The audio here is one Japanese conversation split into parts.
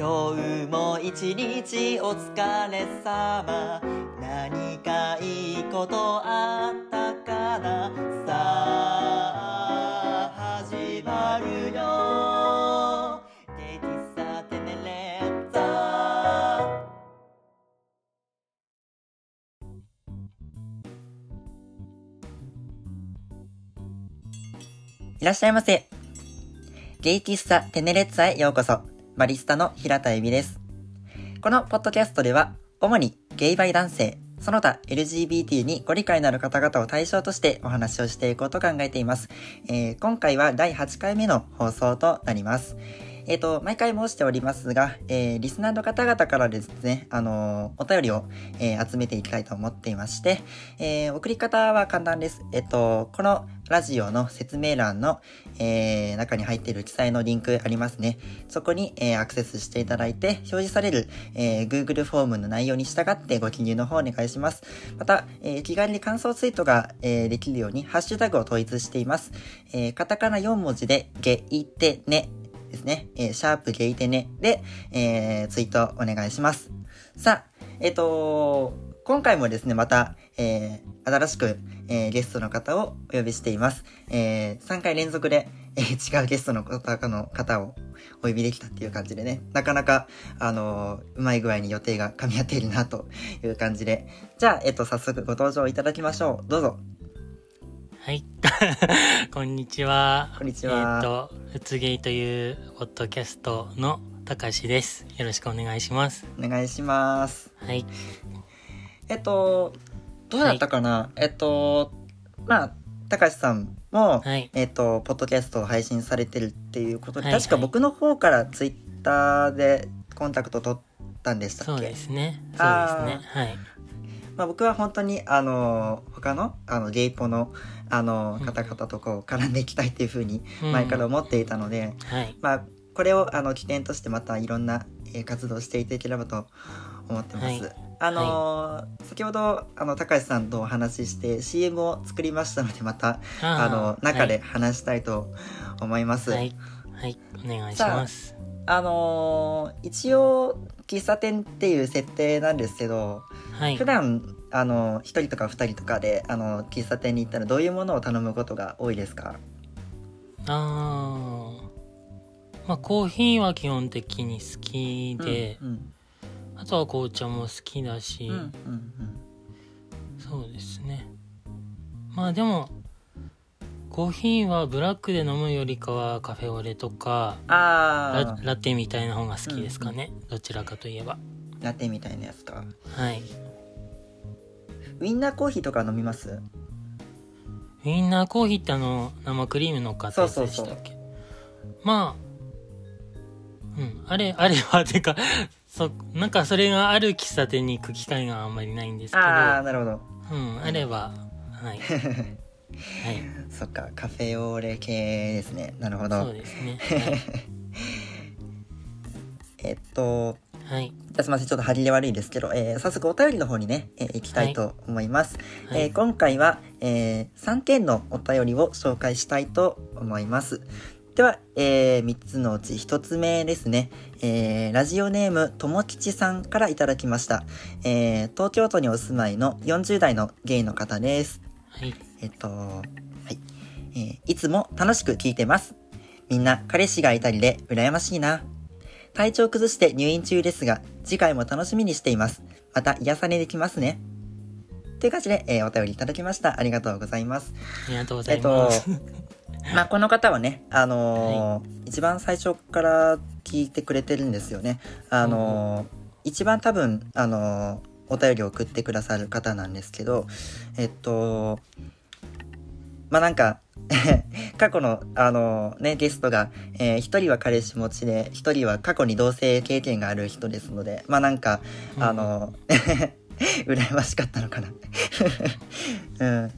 今日も一日お疲れ様何かいいことあったかな？さあ始まるよゲイ喫茶テネレッタいらっしゃいませ。ゲイ喫茶テネレッツァへようこそ。バリスタの平田恵美です。このポッドキャストでは、主にゲイバイ男性、その他 LGBT にご理解のある方々を対象としてお話をしていこうと考えています。えー今回は第8回目の放送となります。えっ、と、毎回申しておりますが、えーリスナーの方々からですね、あのーお便りを、えー集めていきたいと思っていまして、えー送り方は簡単です。えっ、と、このラジオの説明欄の、えー中に入っている記載のリンクありますね。そこに、えーアクセスしていただいて、表示される、えー Google フォームの内容に従ってご記入の方お願いします。また、えー気軽に感想ツイートが、えーできるように、ハッシュタグを統一しています。えーカタカナ4文字で、ゲイテネですね。えーシャープゲイテネで、えーツイートお願いします。さあ、えっ、と今回もですね、また、えー新しく、えーゲストの方をお呼びしています。えー3回連続で、えー違うゲストの方の方をお呼びできたっていう感じでね、なかなか、あのーうまい具合に予定が噛み合っているなという感じで。じゃあ、えっ、と、早速ご登場いただきましょう。どうぞ。はい。こんにちは。こんにちはえっ、と、うつゲイというポッドキャストのたかしです。よろしくお願いします。お願いします。はい。えっと、どうだったかな、えっと、まあ、高橋さんも、はい。えっと、ポッドキャストを配信されてるっていうことで、はいはい確か僕の方からツイッターでコンタクト取ったんでしたっけ？そうですね。そうですね。あはい。まあ、僕は本当に、あの、他の、あの、ゲイポの、あの、うん方々とこう、絡んでいきたいっていうふうに、うん前から思っていたので、はい。まあ、これを、あの、起点としてまたいろんな、えー活動をしていければと思ってます。はいあのー先ほど、あの、高橋さんとお話しして、CM を作りましたので、また、あの、中で話したいと思います。はい。はい。お願いします。あのー一応、喫茶店っていう設定なんですけど、はい普。段、あの、一人とか二人とかで、あの、喫茶店に行ったらどういうものを頼むことが多いですか？あー。まあ、コーヒーは基本的に好きで、うん、あとは紅茶も好きだし、うん、うん、うん。そうですねまあでもコーヒーはブラックで飲むよりかはカフェオレとかラあラテみたいな方が好きですかね、どちらかといえば。ー、ラテみたいなやつか。はい。ウインナーコーヒーとか飲みます？ウインナーコーヒーってあの生クリーム乗っかったやつでしたっけ？まあうん。あれ あれはてかそなんかそれがある喫茶店に行く機会があんまりないんですけど。ああ、なるほど。うんあればはい はいそっか、カフェオレ系ですね。なるほど。そうですね えっと、はいじゃあすみません、ちょっと張りで悪いですけど、えー早速お便りの方にね、えー行きたいと思います。はいえー今回は、え3件のお便りを紹介したいと思います。では、え3つのうち1つ目ですね。えーラジオネームともきちさんからいただきました。えー東京都にお住まいの40代のゲイの方です。はいえっと、はい。えーいつも楽しく聞いてます。みんな彼氏がいたりで羨ましいな。体調崩して入院中ですが、次回も楽しみにしています。また癒されできますね。という感じで、えーお便りいただきました。ありがとうございます。ありがとうござえっといます、、まあ、この方はね、あのー一番最初から聞いてくれてるんですよね。あのー一番多分、あのーお便りを送ってくださる方なんですけど、えっと、まあ、なんか、過去の、あのね、ゲストが、えー一人は彼氏持ちで、一人は過去に同性経験がある人ですので、まあ、なんか、うん。あの、羨ましかったのかな。うん。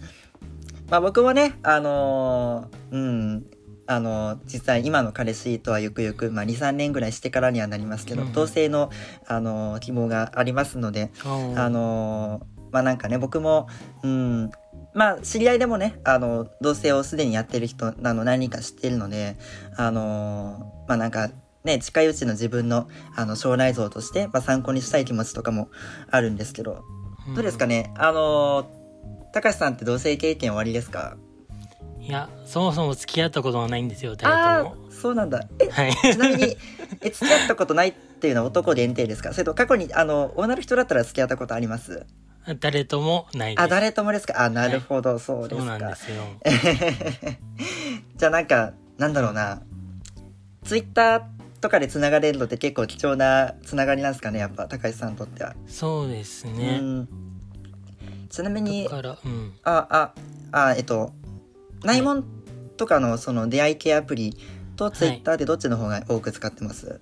まあ僕もね、あのーうん、あのー実際今の彼氏とはゆくゆく、まあ2、3年ぐらいしてからにはなりますけど、うん同性の、あのー希望がありますので、あのーまあなんかね、僕も、うん、まあ知り合いでもね、あの、同性をすでにやってる人なの何人か知ってるので、あのーまあなんか、ね、近いうちの自分の、あの、将来像として、まあ、参考にしたい気持ちとかもあるんですけど、どうですかね？あのー、高橋さんって同性経験終わりですか？いや、そもそも付き合ったことはないんですよ、あ誰とも。あ、そうなんだ。え、はい。ちなみに、え、付き合ったことないっていうのは男限定ですか？それと過去に、あの、女の人だったら付き合ったことあります？誰ともないです。あ、誰ともですか？あ、なるほど、そうですかそうなんで。すよ。じゃあなんか、なんだろうな。ツイッターとかで繋がれるのって結構貴重な繋がりなんですかね、やっぱ、高橋さんにとっては。そうですうね。ん。ちなみにうん。あ、あ、あ、えっと、内門とかのその出会い系アプリとツイッターでどっちの方が多く使ってます、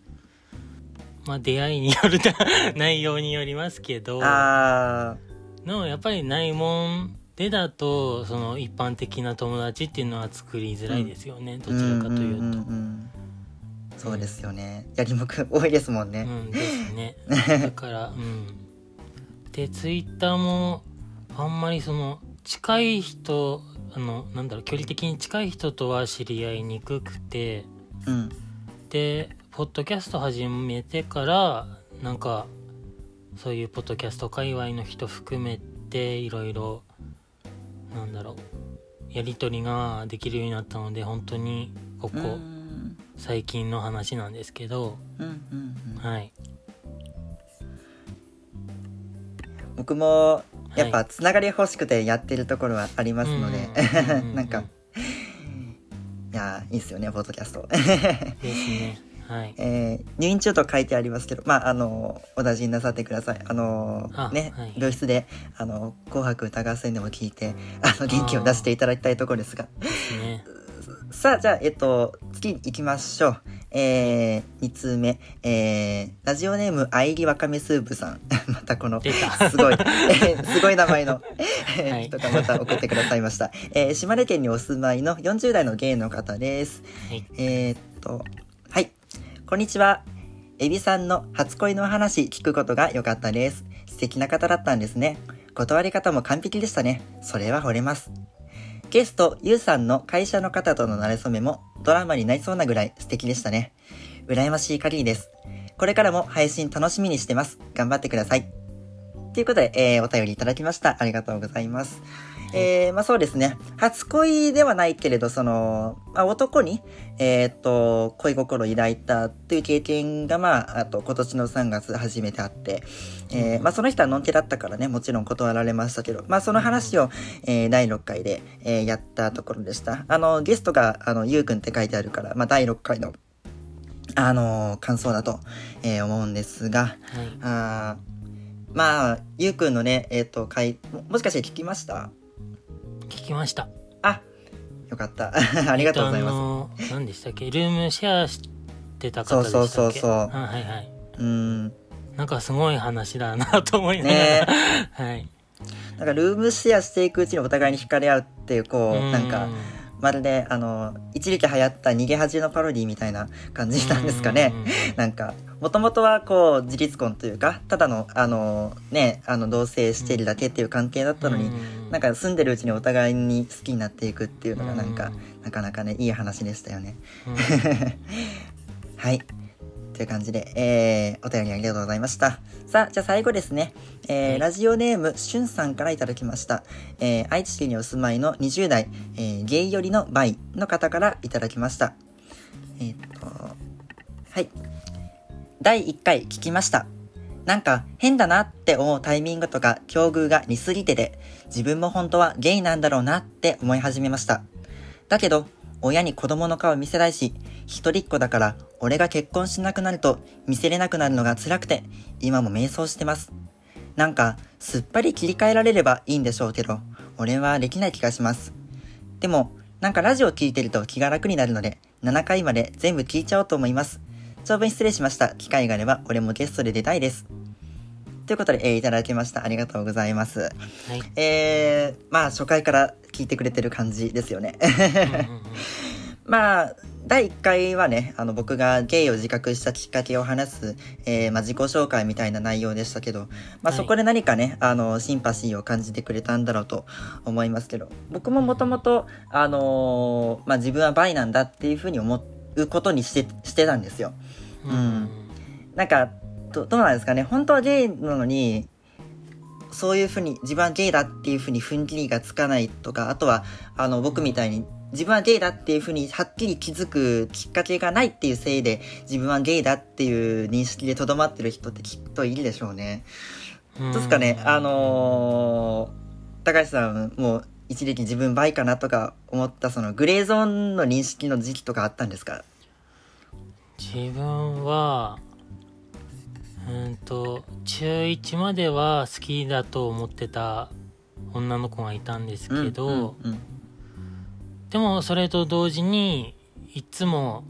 まあ、出会いによる 内容によりますけど、あでもやっぱり内門でだと、その一般的な友達っていうのは作りづらいですよね。どーちらかというと。んんんんそうですよね。やりもく多いですもんね。うんですね。だから、うん。で、ツイッターも、あんまりその、近い人、あの、なんだろう、距離的に近い人とは知り合いにくくて、うん。で、ポッドキャスト始めてから、なんか、そういうポッドキャスト界隈の人含めて、いろいろ、なんだろう、やりとりができるようになったので、本当に、ここ、うん。最近の話なんですけど、うんうんうん。はい。僕もやっはぱつながり欲しくてやってるところはありますので、なんかいやーいいですよねポッドキャスト、ですね。はい。えー入院中と書いてありますけどまああのお大事になさってくださいあのあね、はい病室で「あの紅白歌合戦」でも聞いてあの元気を出していただきたいところですが。さあじゃあえっと次行きましょうえー、2通目えー、ラジオネームあいりわかめスープさん またこの。すごい、えー すごい名前の、え人がまた送ってくださいました。えー島根県にお住まいの40代のゲイの方です。はい。えーっと、はい。こんにちは。エビさんの初恋の話聞くことが良かったです。素敵な方だったんですね。断り方も完璧でしたね。それは惚れます。ゲスト、ゆうさんの会社の方との馴れ初めもドラマになりそうなぐらい素敵でしたね。羨ましい限りです。これからも配信楽しみにしてます。頑張ってください。ということで、えーお便りいただきました。ありがとうございます。えー、まあそうですね。初恋ではないけれど、その、まあ、男に、えーっと、恋心を抱いたという経験が、まあ、あと今年の3月初めてあって、えーまあその人はのんけだったからね、もちろん断られましたけど、まあその話を、えー第6回で、えーやったところでした。あの、ゲストが、あの、ゆうくんって書いてあるから、まあ第6回の、あの感想だと、えー思うんですが、はい。あーまあ、ゆうくんのね、えっ、と、回も、もしかして聞きました？聞きました。あ、よかった。ありがとうございえっまのー何でしたっけ？ルームシェアしてた方でしたっけ？そうそうそうそうあはいはい。す。うん。なんかすごい話だなと思いながら。ね はい。なんか、ルームシェアしていくうちにお互いに惹かれ合うっていう、こう、うんなんか、まるで、あの、一時期流行った逃げ恥のパロディみたいな感じなんですかね。なんか、もともとはこう、自立婚というか、ただの、あの、ね、あの、同棲しているだけっていう関係だったのに、なんか住んでるうちにお互いに好きになっていくっていうのがなんか、なかなかね、いい話でしたよね。うん、はい。という感じで、えー、お便りありがとうございました。さあ、じゃあ最後ですね。えーはいラジオネーム、しゅんさんからいただきました。えー、愛知県にお住まいの20代、えー、ゲイ寄りのバイの方からいただきました。えーっと、はい。第1回聞きました。なんか変だなって思うタイミングとか境遇が似すぎてて、自分も本当はゲイなんだろうなって思い始めました。だけど、親に子供の顔見せないし、一人っ子だから、俺が結婚しなくなると見せれなくなるのが辛くて、今も迷走してます。なんか、すっぱり切り替えられればいいんでしょうけど、俺はできない気がします。でも、なんかラジオ聞いてると気が楽になるので、7回まで全部聞いちゃおうと思います。長文失礼しました。機会があれば、俺もゲストで出たいです。ということで、えーいただきました。ありがとうございます。はい。えー、まあ、初回から聞いてくれてる感じですよね。まあ、第1回はね、あの、僕がゲイを自覚したきっかけを話す、えーまあ、自己紹介みたいな内容でしたけど、まあ、はいそこで何かね、あの、シンパシーを感じてくれたんだろうと思いますけど、僕ももともと、あのーまあ、自分はバイなんだっていうふうに思うことにして、してたんですよ。うん。なんかどどうなんですかね。本当はゲイなのにそういうふうに自分はゲイだっていうふうに踏ん切りがつかないとかあとはあの僕みたいに自分はゲイだっていうふうにはっきり気づくきっかけがないっていうせいで自分はゲイだっていう認識でとどまってる人ってきっといるでしょうね。どうですかね。あのー高橋さんもう一時期自分バイかなとか思ったそのグレーゾーンの認識の時期とかあったんですか？自分はうんと中1までは好きだと思ってた女の子がいたんですけど、うんうん。でもそれと同時にいつも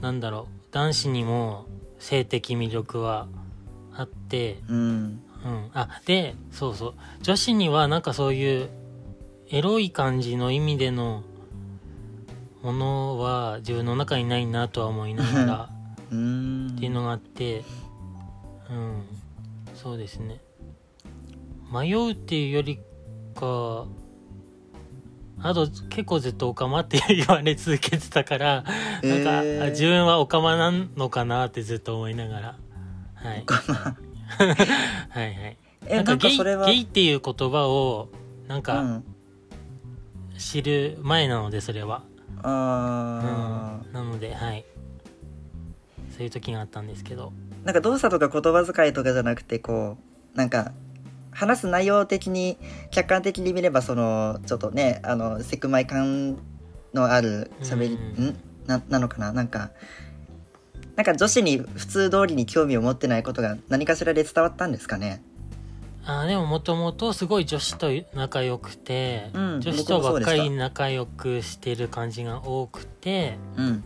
なんだろう男子にも性的魅力はあって、うん。うん、あでそうそう。女子にはなんかそういうエロい感じの意味でのものは自分の中にないなとは思いながら うん。っていうのがあってうん。そうですね。迷うっていうよりかあと結構ずっとオカマって言われ続けてたからなんか、自分はオカマなのかなってずっと思いながら。はい。はいはい。えなんかゲイゲイっていう言葉をなんうかん、知る前なのでそれは、あうん、なのではい。そういう時があったんですけど。ーなんか動作とか言葉遣いとかじゃなくてこうなんか話す内容的に客観的に見ればそのちょっとねあのセクマイ感のある喋り、うん。ん？ななのかな？なんかなんか女子に普通通りに興味を持ってないことが何かしらで伝わったんですかね？あーでももともとすごい女子と仲良くて、うん女子とばっかり仲良くしてる感じが多くて。うん。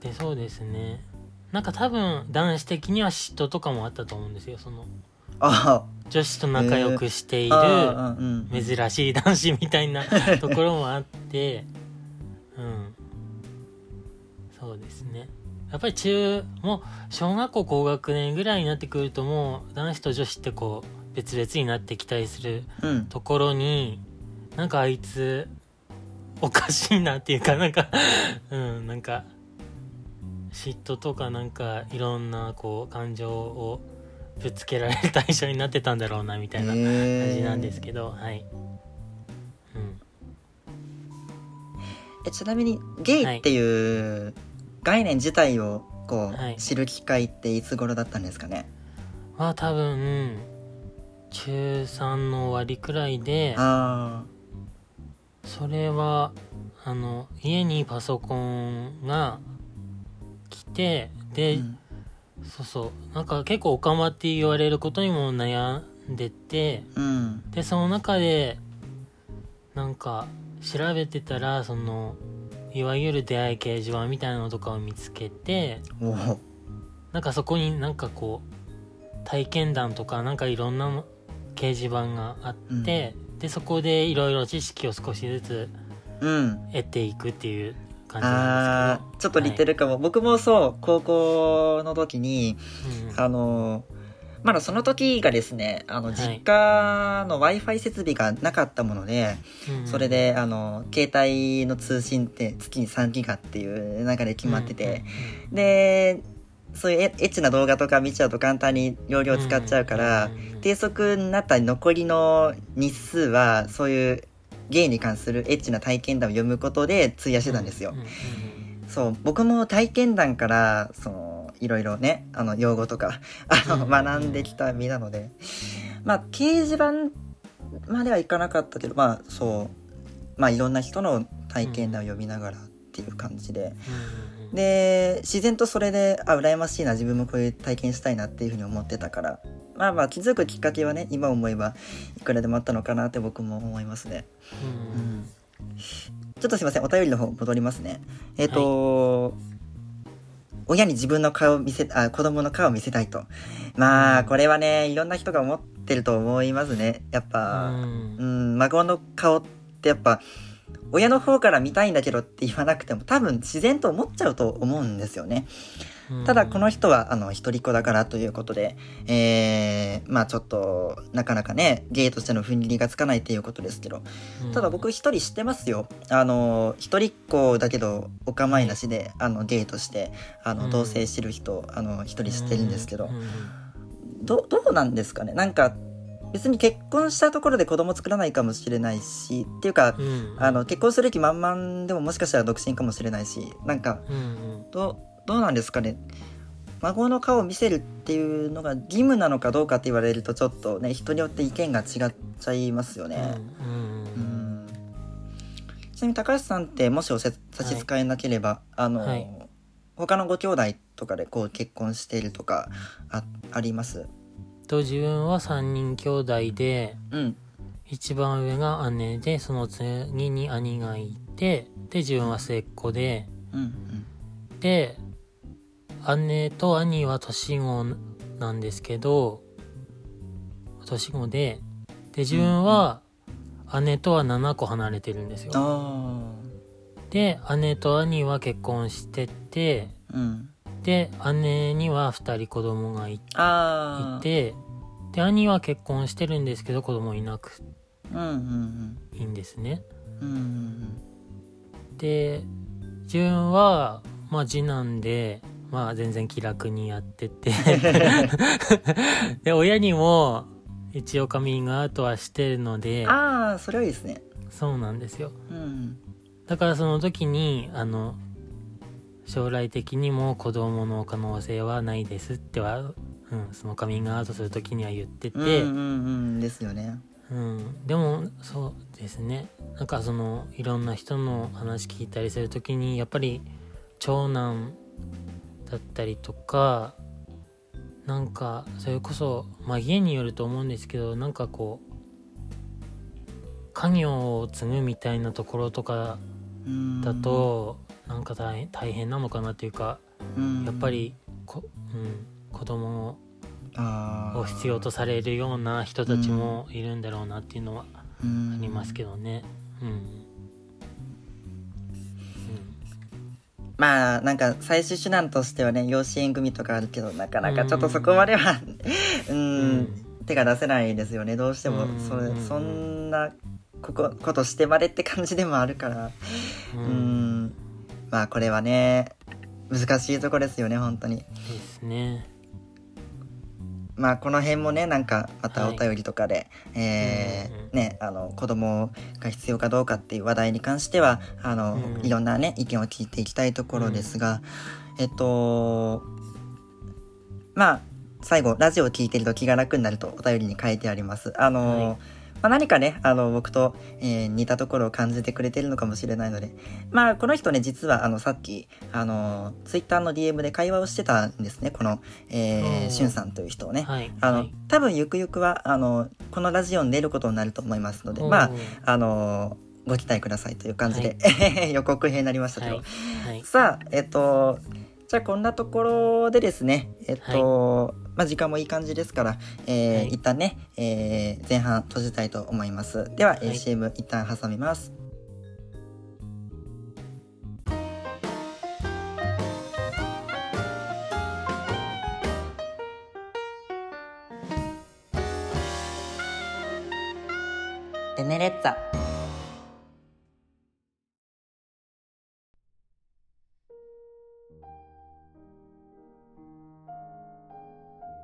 でそうですね。なんか多分男子的には嫉妬とかもあったと思うんですよ。そのあ女子と仲良くしていある、珍しい男子みたいな ところもあって。うん。そうですねやっぱり中もう小学校高学年ぐらいになってくるともう男子と女子ってこう別々になってきたりするうん。ところになんかあいつおかしいなっていうかなんか うんなんか嫉妬とかなんかいろんなこう感情をぶつけられる対象になってたんだろうなみたいな感じなんですけど、はい、うん、えちなみにゲイっていう概念自体をこう、はい。知る機会っていつ頃だったんですかね？は多分中3の終わりくらいであそれはあの家にパソコンが来てあ、で、うん。そうそう。なんか結構オカマって言われることにも悩んでてうん。でその中でなんか調べてたらそのいわゆる出会い掲示板みたいなのとかを見つけてなんかそこになんかこう体験談とかなんかいろんなの掲示板があって、でそこでいろいろ知識を少しずつうん。得ていくっていう感じなんあですーちょっと似てるかも、僕もそう高校の時にけど、あのまだその時がですねあのはい。実家の w i f i 設備がなかったもので、うん。うんそれであの携帯の通信って月に3ギガっていう中で決まってて、でそういうエエッチな動画とか見ちゃうと簡単に容量使っちゃうから、んんん低速になった残りの日数はそういうゲイに関するエッチな体験談を読むことで費やしてたんですよ。う。んうん。そう僕も体験談からそのいろいろねあの用語とかあのうん学んできた身なので。まあ掲示板まではいかなかったけどまあそうまあいろんな人の体験談を読みながらっていう感じで。で自然とそれであ羨ましいな自分もこういう体験したいなっていうふうに思ってたから。まあまあ気づくきっかけはね今思えばいくらでもあったのかなって僕も思いますね。うんうんちょっとすいませんお便りの方戻りますね。えっ、と、親に自分の顔を見せあ子供の顔を見せたいと。まあこれはねいろんな人が思ってると思いますね。やっぱ、うん。うん、孫の顔ってやっぱ親の方から見たいんだけどって言わなくても多分自然と思っちゃうと思うんですよね。うん。ただこの人はあの一人っ子だからということで、えー、まあちょっとなかなかねゲイとしての踏ん切りがつかないっていうことですけど。うん。ただ僕一人知ってますよ。あの一人っ子だけどお構いなしであのゲイとしてあうん。の同棲してる人あの一人知ってるんですけど。どどうなんですかね？なんか別に結婚したところで子供作らないかもしれないしっていうかうん。あの結婚する気満々でももしかしたら独身かもしれないしなんかうんうん。どどうなんですかね。孫の顔を見せるっていうのが義務なのかどうかって言われるとちょっとね人によって意見が違っちゃいますよね。うんうんうん。ちなみに高橋さんってもしおせ差し支えなければ、あの、はい。他のご兄弟とかでこう結婚しているとかああります？と自分は3人兄弟でうん。一番上が姉でその次に兄がいてで自分は末っ子で。うんうん。で姉と兄は年子なんですけど年子でで自分は姉とは7個離れてるんですよ。あで姉と兄は結婚しててあうん。で姉には2人子供がいてで兄は結婚してるんですけど子供いなくいいんですね。で自分はまあ次男でまあ全然気楽にやってて。で親にも一応カミングアウトはしてるので。ああそれはいいですね。そうなんですよ。うん。だからその時にあの将来的にも子供の可能性はないですっては、うん、そのカミングアウトする時には言ってて、うんうんうんですよね。うん、でもそうですね。なんかそのいろんな人の話聞いたりする時にやっぱり長男だったりとかなんかそれこそまあ家によると思うんですけどなんかこう家業を継ぐみたいなところとかうんだとなんか大変大変なのかなっていうかうんやっぱりこ、うん、子供あを必要とされるような人たちもいるんだろうなっていうのはあありますけどね。うん。まあなんか最終手段としてはね養子縁組とかあるけどなかなかちょっとそこまではううんん手が出せないですよね。どうしてもうん。それうんそんなここことしてまでって感じでもあるから。う。うん。んまあこれはね難しいとこですよね本当に。ですね。まあこの辺もねなんかまたおはい。便りとかで、えーうんうんねあの子供が必要かどうかっていう話題に関してはあの、うん。いろんなね意見を聞いていきたいところですが、えっとまあ最後ラジオを聞いてると気が楽になるとお便りに書いてあります。あの、はいまあ、何かねあの僕と、えー似たところを感じてくれてるのかもしれないのでまあこの人ね実はあのさっきあのツイッターの DM で会話をしてたんですねこの、えー、うんしゅんさんという人をね。はい。あの、はい多分ゆくゆくはあのこのラジオに出ることになると思いますのでまああのご期待くださいという感じで、予告編になりましたけど、はい。はい。さあえっとじゃあこんなところでですねえっと、まあ時間もいい感じですから、えーはい。一旦ね、えー前半閉じたいと思います。では、えーはい CM 一旦挟みます。テネレッツァ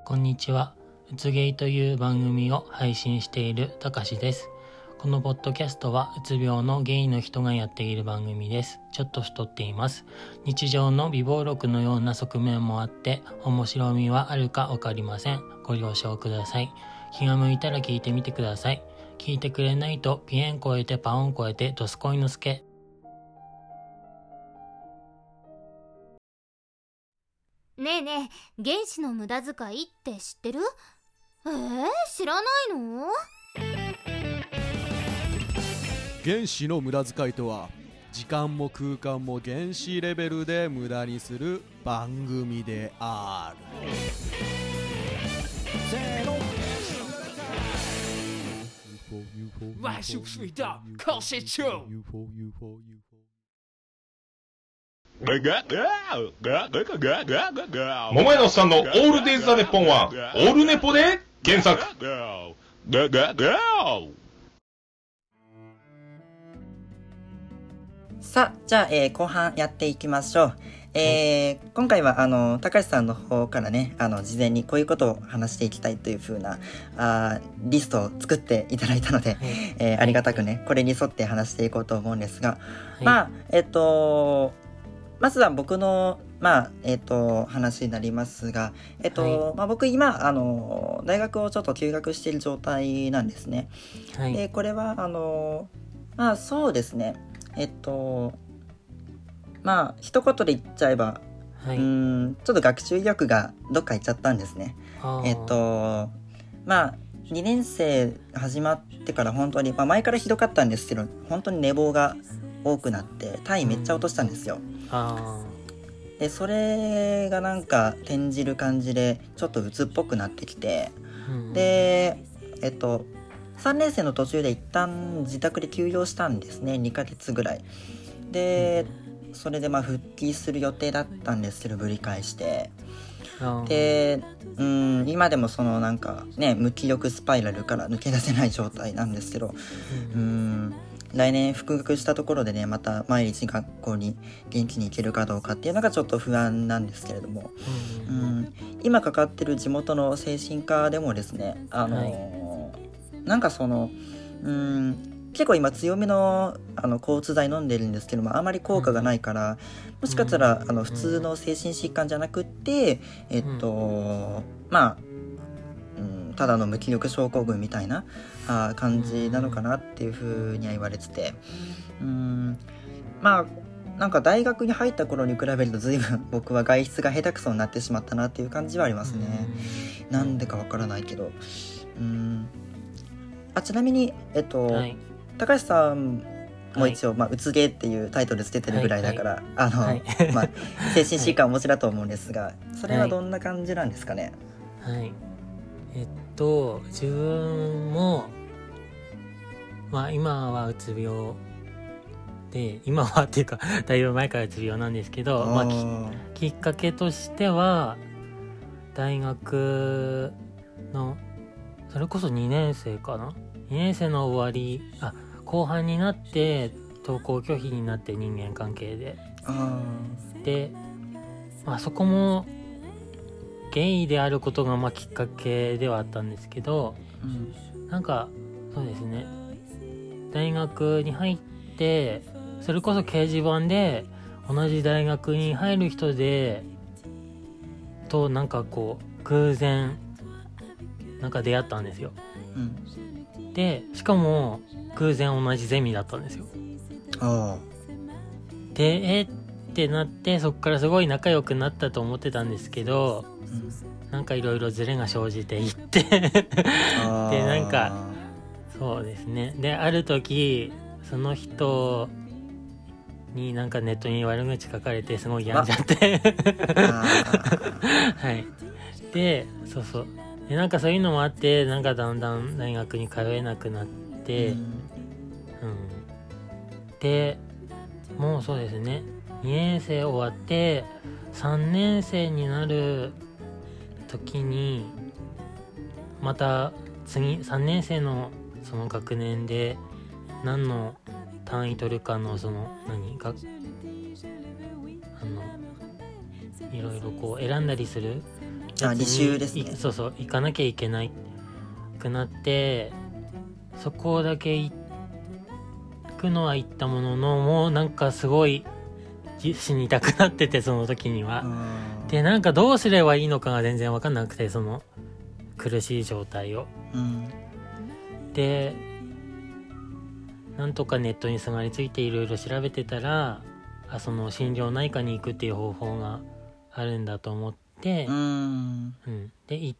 こんにちは。うつゲイという番組を配信しているたかしです。このポッドキャストはうつ病のゲイの人がやっている番組です。ちょっと太っています。日常の微暴録のような側面もあって面白みはあるかわかりません。ご了承ください。気が向いたら聞いてみてください。聞いてくれないとピエン超えてパオン超えてドスコイのスねえねえ原子の無駄遣いって知ってる？えー、知らないの？原子の無駄遣いとは時間も空間も原子レベルで無駄にする番組である。万事水道，靠谁救？桃屋のおっさんのオールデイズ・ザ・ネッポンは、オールネポで原作。さあ、じゃあ、えー後半やっていきましょう。えー今回は、あの、高橋さんの方からね、あの、事前にこういうことを話していきたいという風な、あーリストを作っていただいたので、えーありがたくね、これに沿って話していこうと思うんですが、まあ、えっと、まずは僕の、まあ、えっと、話になりますが、えっと、はまあ僕今、あの、大学をちょっと休学している状態なんですね。はい。でこれはあのまあそうですね。えっとまあ一言で言っちゃえば、はい。うーんちょっと学習意欲がどっか行っちゃったんですね。えっとまあ2年生始まってから本当に、まあ、前からひどかったんですけど本当に寝坊が多くなって単位めっちゃ落としたんですよ。あでそれがなんか転じる感じでちょっと鬱っぽくなってきてでえっと3年生の途中で一旦自宅で休養したんですね。2ヶ月ぐらい。でそれでまあ復帰する予定だったんですけどぶり返してでうん今でもそのなんかね無気力スパイラルから抜け出せない状態なんですけどううんん来年復学したところでねまた毎日学校に元気に行けるかどうかっていうのがちょっと不安なんですけれどもううんん、今かかってる地元の精神科でもですねあのーなんかそのうん結構今強めのあの抗うつ剤飲んでるんですけどもあまり効果がないから、もしかしたら、うん。あの普通の精神疾患じゃなくってえっと、まあ、うん、ただの無気力症候群みたいなあー感じなのかなっていうふうには言われてて。うん。まあなんか大学に入った頃に比べると随分 僕は外出が下手くそになってしまったなっていう感じはありますね。なんでかわからないけど。うん。あ、ちなみに、えっと、はい高橋さんも一応、まあ、うつげっていうタイトルつけてるぐらいだから、あの、はい。まあ、精神疾患をお持ちだと思うんですが、それはどんな感じなんですかね？はい。えっと自分もまあ今はうつ病で今はっていうか だいぶ前からうつ病なんですけど、まあ、きーきっかけとしては大学のそれこそ2年生かな？2年生の終わりあ後半になって登校拒否になって人間関係で。あで、まあ、そこもゲイであることがまあきっかけではあったんですけどーうん。なんかそうですね。大学に入ってそれこそ掲示板で同じ大学に入る人でとなんかこう偶然なんか出会ったんですよ。うん。でしかも偶然同じゼミだったんですよ。あでえってなってそっからすごい仲良くなったと思ってたんですけどーうん。なんかいろいろズレが生じていって。でなんかそうですね。である時その人になんかネットに悪口書かれてすごい病んじゃって。あ はい。でそうそう。でなんかそういうのもあってなんかだんだん大学に通えなくなって、ーうん、でもうそうですね。2年生終わって3年生になる時にまた次3年生のその学年で何の単位取るかのその何があのいろいろこう選んだりするあ履修ですね。いそうそう行かなきゃいけないくなってそこだけ行くのは行ったもののもうなんかすごいじ死にたくなっててその時には。でなんかどうすればいいのかが全然分かんなくてその苦しい状態を。うん。でなんとかネットにすがりついていろいろ調べてたらあその心療内科に行くっていう方法があるんだと思って。う、ん。うん、で行っ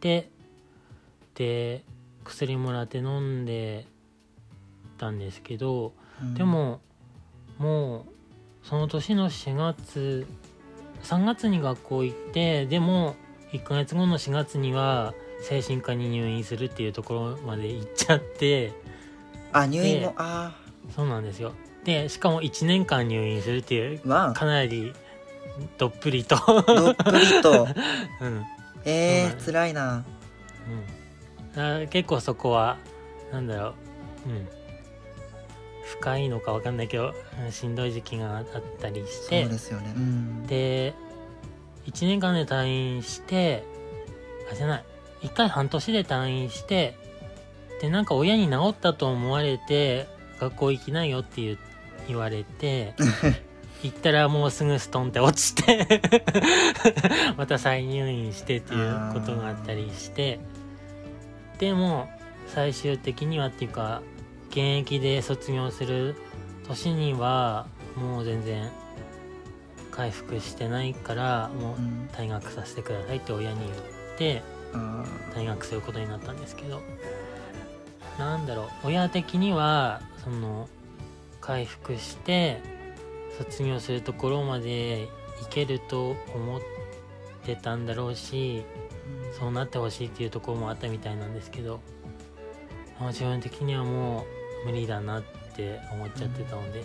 てで薬もらって飲んでたんですけどうん。でももうその年の4月3月に学校行ってでも1ヶ月後の4月には精神科に入院するっていうところまで行っちゃってあ入院もであそうなんですよ。でしかも1年間入院するっていうわかなりどっぷりと、あどっぷりと。うん。えー、辛いな。うん、あ結構そこはなんだろう、うん、深いのかわかんないけどうんしんどい時期があったりしそうてですよね。うん。で1年間で退院してあじゃない。1回半年で退院してでなんか親に治ったと思われて学校行きなよって言われて 行ったらもうすぐストンって落ちて また再入院してっていうことがあったりして。でも最終的にはっていうか現役で卒業する年にはもう全然回復してないからもううん退学させてくださいって親に言ってあ退学することになったんですけど。なんだろう親的にはその回復して卒業するところまで行けると思ってたんだろうしそうなってほしいっていうところもあったみたいなんですけど、まあ自分的にはもう無理だなって思っちゃってたので、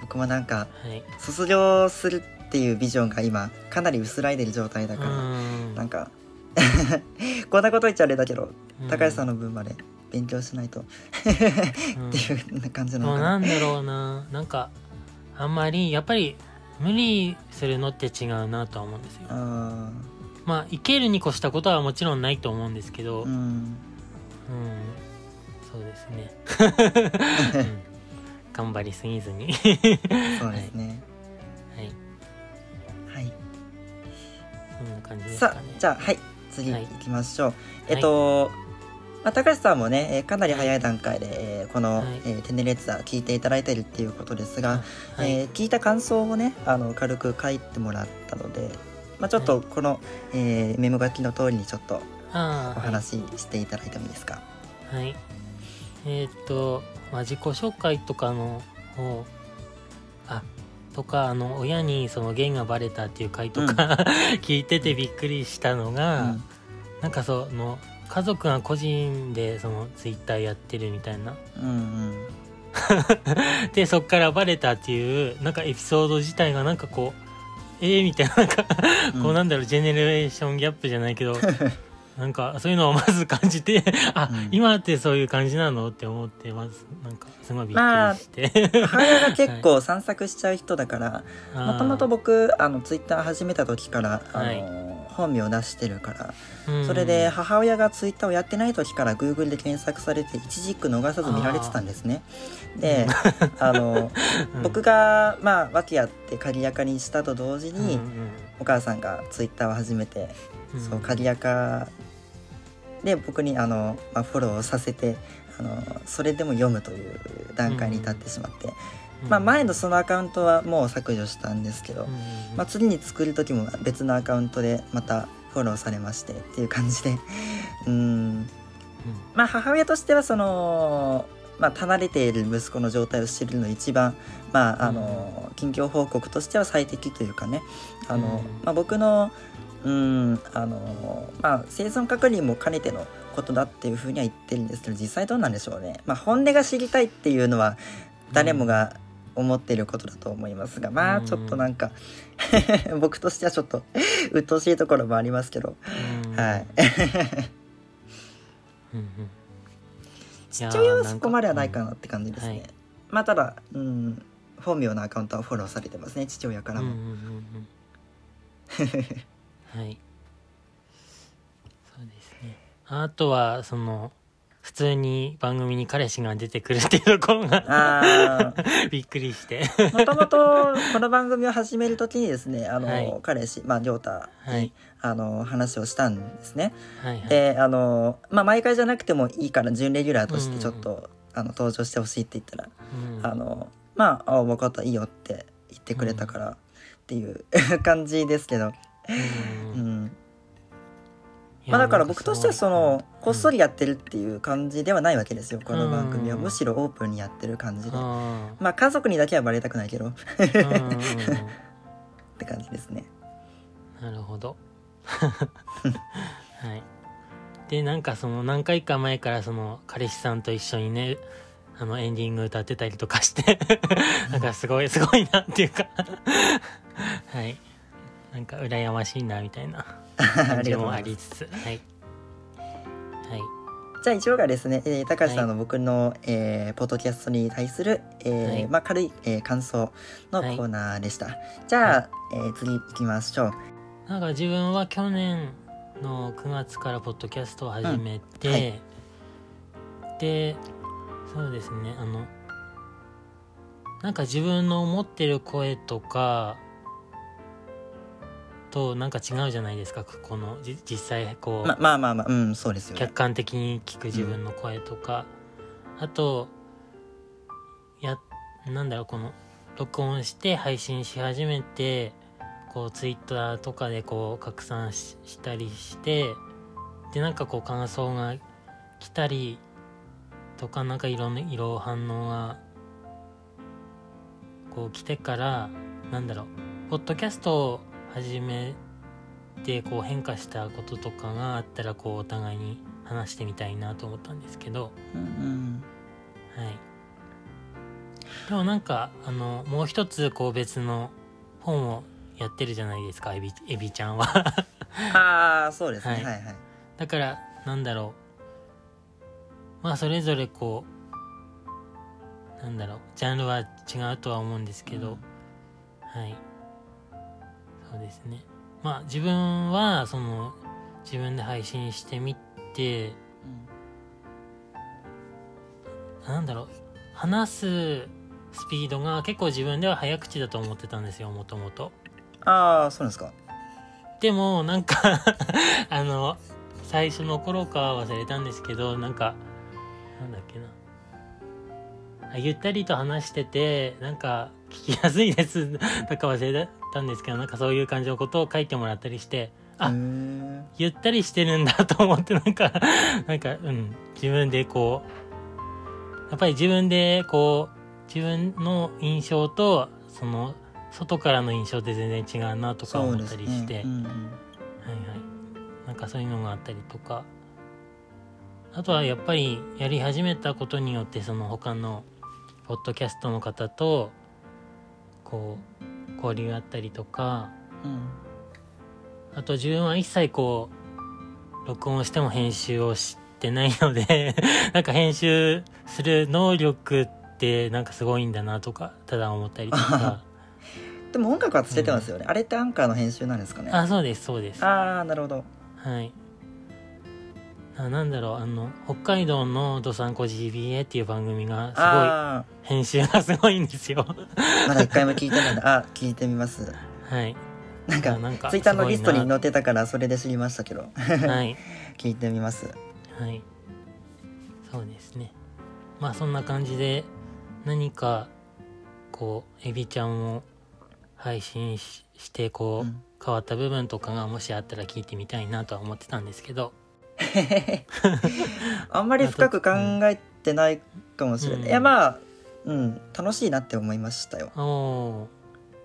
僕もなんかはい。卒業するっていうビジョンが今かなり薄らいでる状態だうから、ん。なんか こんなこと言っちゃあれだけど、うん。高橋さんの分まで勉強しないと、うん。っていう感じなのもうかな。なんだろうな。なんかあんまりやっぱり無理するのって違うなとは思うんですよ。あまあ生けるに越したことはもちろんないと思うんですけど、ーううんんそうですね、うん。頑張りすぎずに。そうですね。はい。はい。そんな感じですさあかねじゃあはい。次はい。行きましょう。えっと、まあ、高橋さんもね、えーかなり早い段階で、えーこの、はい。えーテネレッツァ聞いていただいてるっていうことですが、はい、えー聞いた感想をねあの軽く書いてもらったので、まあ、ちょっとこの、えーメモ書きの通りにちょっとお話ししていただいてもいいですか？はい。えーっと、まあ、自己紹介とかの方、あ、とか、あの、親にそのゲイがバレたっていう回とか、聞いててびっくりしたのが、うん。なんかその、家族が個人でそのツイッターやってるみたいな。うんうん。で、そっからバレたっていう、なんかエピソード自体がなんかこう、えー、みたいな、なんか、うん。こうなんだろう、ジェネレーションギャップじゃないけど、なんかそういうのをまず感じて、あ、うん。今ってそういう感じなのって思って、まずなんかすごいびっくりして。母親が結構散策しちゃう人だからもともと僕あのツイッター始めた時からあの、はい。本名を出してるからうん。それで母親がツイッターをやってない時から Google で検索されて一時逃さず見られてたんですね。であのうん。僕がまあ訳あって鍵垢にしたと同時に、うんお母さんがツイッターを始めて、うん。そう鍵垢で僕にあの、まあ、フォローさせてあのそれでも読むという段階に至ってしまって、うん。まあ、前のそのアカウントはもう削除したんですけど、うんまあ、次に作る時も別のアカウントでまたフォローされましてっていう感じで。うん。まあ母親としてはその、まあ、離れている息子の状態を知るの一番まああの近況報告としては最適というかね。あの、うん。まあ、僕のうんあのまあ生存確認も兼ねてのことだっていうふうには言ってるんですけど実際どうなんでしょうね。まあ、本音が知りたいっていうのは誰もが思っていることだと思いますがまあちょっとなんか 僕としてはちょっと鬱陶しいところもありますけど、うんはい。うんうん 父親はそこまではないかなって感じですね。はいまあただ、うん、本名のアカウントはフォローされてますね父親からも。うんうんうんうんはい。そうですね。あとはその普通に番組に彼氏が出てくるっていうところがあ びっくりして。あもともとこの番組を始める時にですねあの、はい。彼氏まあ亮太に、はい。あの話をしたんですね。はいはい。であのまあ毎回じゃなくてもいいから準レギュラーとしてちょっと、あの登場してほしいって言ったら、うん。あのまああ分かったいいよって言ってくれたからっていう 感じですけど。うん。まあだから僕としてはそのこっそりやってるっていう感じではないわけですよ。この番組は。うんむしろオープンにやってる感じで。あまあ家族にだけはバレたくないけど。って感じですね。なるほど。はい。でなんかその何回か前からその彼氏さんと一緒にねあのエンディング歌ってたりとかして。なんかすごいすごいなっていうか。はいなんか羨ましいなみたいな あ感じもありつつはい。はい。じゃあ以上がですね、えー、高橋さんの僕の、えーポッドキャストに対する、えーはい。まあ、軽い、えー感想のコはい。ーナーでした。じゃあ、えー次行きましょう。なんか自分は去年の9月からポッドキャストを始めて、うんはい。でそうですねあのなんか自分の思ってる声とかとなんか違うじゃないですかこのじ実際こう、ままあまあまあ、うん、そうですよね客。観的に聞く自分の声とか、あとやなんだろうこの録音して配信し始めてこうツイッターとかでこう拡散ししたりしてでなんかこう感想が来たりとかなんか色の色反応がこう来てからなんだろうポッドキャストを始めてこう変化したこととかがあったらこうお互いに話してみたいなと思ったんですけど。うんうん。はい。でもなんかあのもう一つこう別の本をやってるじゃないですかエビエビちゃんは。ああ、そうですね。はい。はいはい。だからなんだろう。まあそれぞれこうなんだろうジャンルは違うとは思うんですけど、はいそうですね。まあ自分はその自分で配信してみてなんだろう。話すスピードが結構自分では早口だと思ってたんですよもともと。ああ、そうなんですか。でもなんか あの最初の頃かは忘れたんですけどなんかなんだっけな。あゆったりと話しててなんか聞きやすいです。とか忘れたんですけどなんかそういう感じのことを書いてもらったりしてあゆったりしてるんだと思ってなんか なんかうん自分でこうやっぱり自分でこう自分の印象とその外からの印象って全然違うなとか思ったりして、ね。うんうん。はいはい。なんかそういうのがあったりとか。あとはやっぱりやり始めたことによってその他のポッドキャストの方とこう交流あったりとかうん。あと自分は一切こう録音しても編集をしてないので なんか編集する能力ってなんかすごいんだなとかただ思ったりとか。でも音楽はつけてますよね、あれってアンカーの編集なんですかね。ああそうですそうです。あーなるほど。はい。あなんだろう、あの、北海道のどさんこ GBA っていう番組が、すごい、あ編集がすごいんですよ。あまだ一回も聞いてないんだあ聞いてみますはい。なんかあなんかツイッターのリストに載ってたからそれで知りましたけどはい。聞いてみますはい。そうですね。まあ、そんな感じで、何か、こう、エビちゃんを配信しして、こう、うん変わった部分とかがもしあったら聞いてみたいなとは思ってたんですけど、あんまり深く考えてないかもしれない、うん。いやまあうん楽しいなって思いましたよ。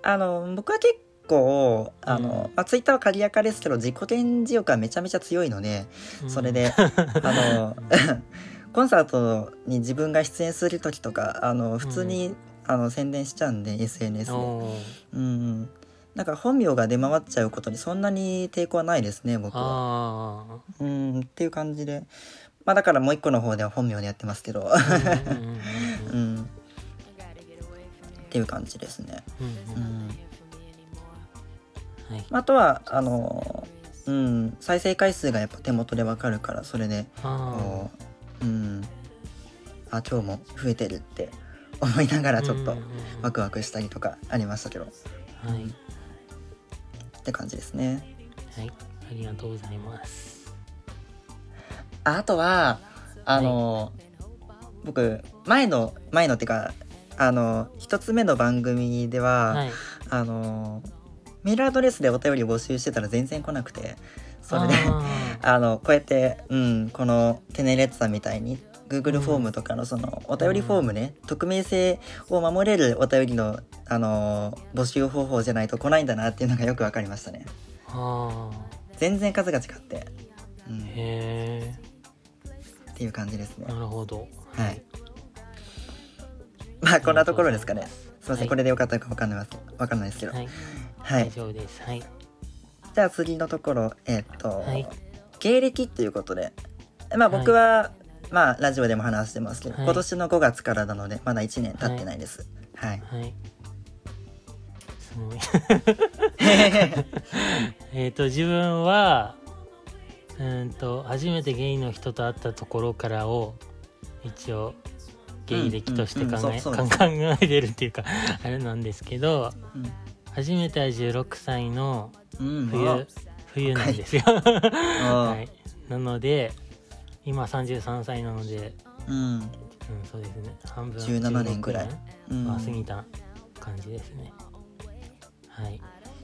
あの僕は結構あの、うん。まあ、ツイッターは仮やかですけど自己顕示欲がめちゃめちゃ強いのでうん。それで、あの コンサートに自分が出演する時とかあの普通に、あの宣伝しちゃうんで SNS で。うんなんか本名が出回っちゃうことにそんなに抵抗はないですね僕は。あうんっていう感じで。まあだからもう一個の方では本名でやってますけど。っていう感じですね。うんううん。ん。はい。あとはあのうん再生回数がやっぱ手元でわかるからそれであこううん。あ今日も増えてるって思いながあ。らちょっとワクワクしたりとかありましたけど。はい。って感じですねはい。ありがとうございます。ああとはあの、僕前の前のっていうかあの一つ目の番組では、はい。あのメールアドレスでお便りを募集してたら全然来なくてそれであ あのこうやって、うん、このテネレッツさんみたいに Google フォームとかのそのお便りフォームね、匿名性を守れるお便りの、あの募集方法じゃないと来ないんだなっていうのがよく分かりましたね。ーあ。全然数が違って、うん、ー。へっていう感じですね。え。なるほど。はい。まあこんなところですかね。すいません、はい。これでよかったかわかんないです。わかんないですけど。はい、はい。大丈夫です。はい。じゃあ次のところ。えっと、はい。芸歴っていうことで。まあ僕は、まあラジオでも話してますけど、はい。今年の5月からなのでまだ1年経ってないです。はい、はい。すごい。えっと自分はうんと初めてゲイの人と会ったところからを一応ゲイ歴として考えうんうんうんそうそう考えてるっていうか あれなんですけどうん。初めては16歳のうん冬冬なんですよ、あはい、なので今33歳なので、うん。うん、そうですね。半分17年ぐらい。16うん。年は過ぎた感じですね。はい。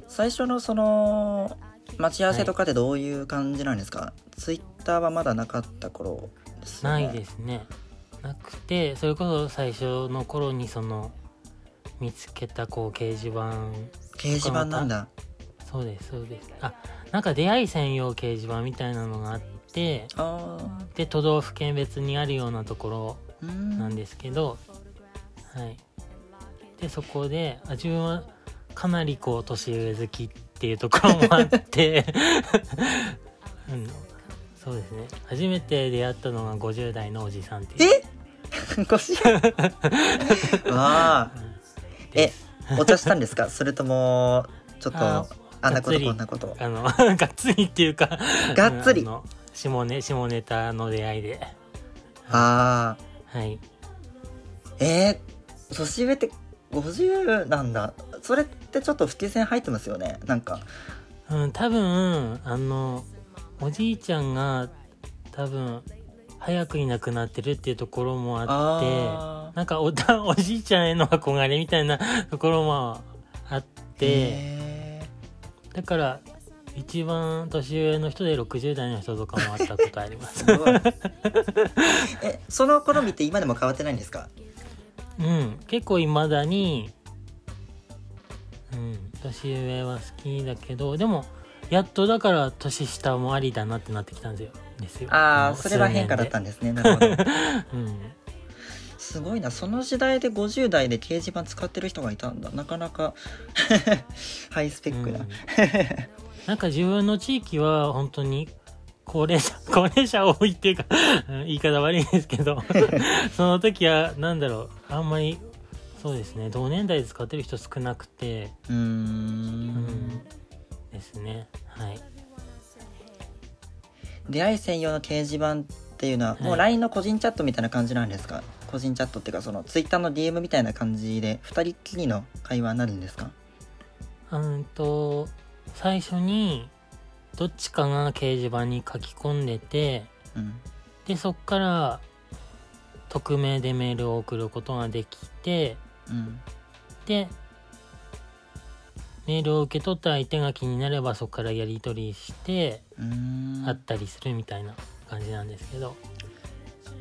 最初のその待ち合わせとかってどういう感じなんですか、ツイッターはまだなかった頃ですよね。ないですね。なくてそれこそ最初の頃にその見つけたこう掲示板掲示板なんだ。そうですそうです。あなんか出会い専用掲示板みたいなのがあってあで都道府県別にあるようなところなんですけど、はい。でそこであ自分はかなりこう年上好きっていうところもあって、うん、そうですね。初めて出会ったのが50代のおじさんっていう。え？腰 ああえお茶したんですか？それともちょっとああんなことこんなこと。あの がっつりっていうかがっつり。あの下ネ下ネタの出会いで。ああはい。えー、年上って50なんだ。それってちょっと不規線入ってますよね？なんか。うん、多分あのおじいちゃんが多分早くいなくなってるっていうところもあってあなんかおた おじいちゃんへの憧れみたいなところもあっーてへだから一番年上の人で60代の人とかも会ったことあります。えその好みって今でも変わってないんですか？うん結構いまだにうん年上は好きだけどでもやっとだから年下もありだなってなってきたんですよ。ですよ。ああのそれは変化だった数んですねなるほど。うん。すごいな。その時代で50代で掲示板使ってる人がいたんだ。なかなか ハイスペックな、うんなんか自分の地域は本当に高齢者 高齢者多いっていうかうん 言い方悪いですけど その時はなんだろうあんまりそうですね同年代で使ってる人少なくてうーうんんですね。はい。出会い専用の掲示板っていうのは、はい。もう LINE の個人チャットみたいな感じなんですか？個人チャットっていうかその Twitter の DM みたいな感じで2人っきりの会話になるんですか？うんと最初にどっちかが掲示板に書き込んでてうん。でそっから匿名でメールを送ることができてうん。でメールを受け取った相手が気になればそこからやり取りして会ったりするみたいな感じなんですけど、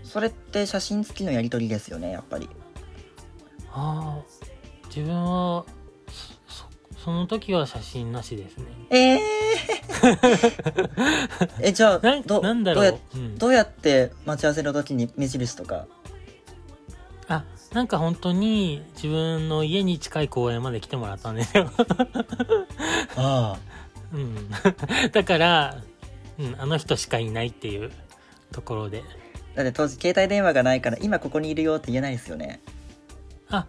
それって写真付きのやり取りですよねやっぱり。ああ自分はその時は写真なしですね。えー、えじゃあなどなんだろう。どうやうん、どうやって待ち合わせの時に目印とか？あなんか本当に自分の家に近い公園まで来てもらったんですよ、あ。うん、だから、うん、あの人しかいないっていうところで。だって当時携帯電話がないから今ここにいるよって言えないですよね。あ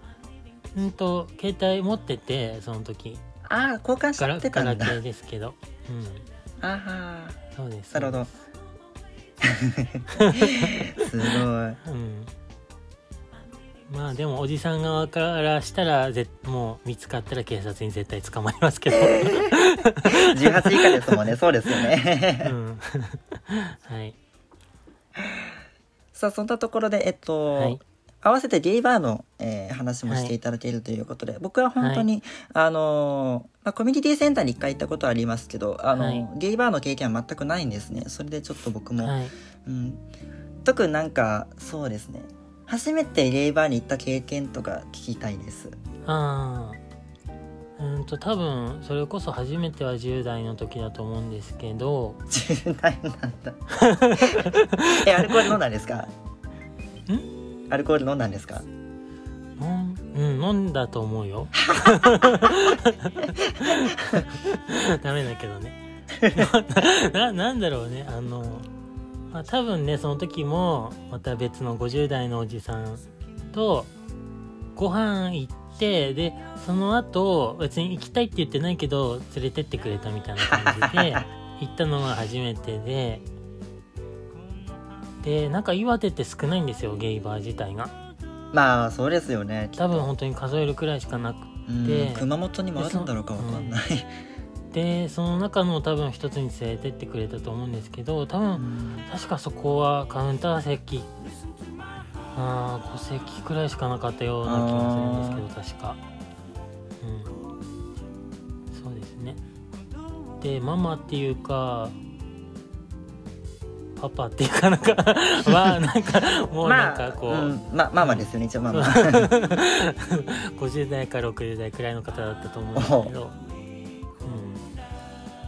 うんと携帯持っててその時ああ交換ガラしてたガラケーですけど。うん。あはそうです。なるほど。す。ごい。うん。まあでもおじさん側からしたらぜもう見つかったら警察に絶対捕まりますけど、18以下ですもんね。そうですようねん、はい。さあそんなところでえっと、はい合わせてゲイバーの、えー話もしていただけるということで、僕は本当に、あのーまあ、コミュニティセンターに一回行ったことはありますけど、あのーはい。ゲイバーの経験は全くないんですね。それでちょっと僕も、はい。うん、特になんかそうですね。初めてゲイバーに行った経験とか聞きたいです。ああうんと多分それこそ初めては10代の時だと思うんですけど。10代なんだ。えアルコール飲んだんですか？アルコール飲んだんですか？うん飲んだと思うよ。ダメだけどね。ななんだろうね。あの、まあ、多分ねその時もまた別の50代のおじさんとご飯行ってでその後別に行きたいって言ってないけど連れてってくれたみたいな感じで 行ったのが初めてででなんか岩手って少ないんですよゲイバー自体が。まあそうですよね多分本当に数えるくらいしかなくうんで熊本にもあるんだろうかわかんない、でその中の多分一つに連れてってくれたと思うんですけど多分確かそこはカウンター席あ5席くらいしかなかったような気がするんですけど確か。うん。そうですね。でママっていうかパパっていうかなんかはなんかもうなんかこう、んままあまあですよね一応まあまあ。50代から60代くらいの方だったと思うんですけど、うん、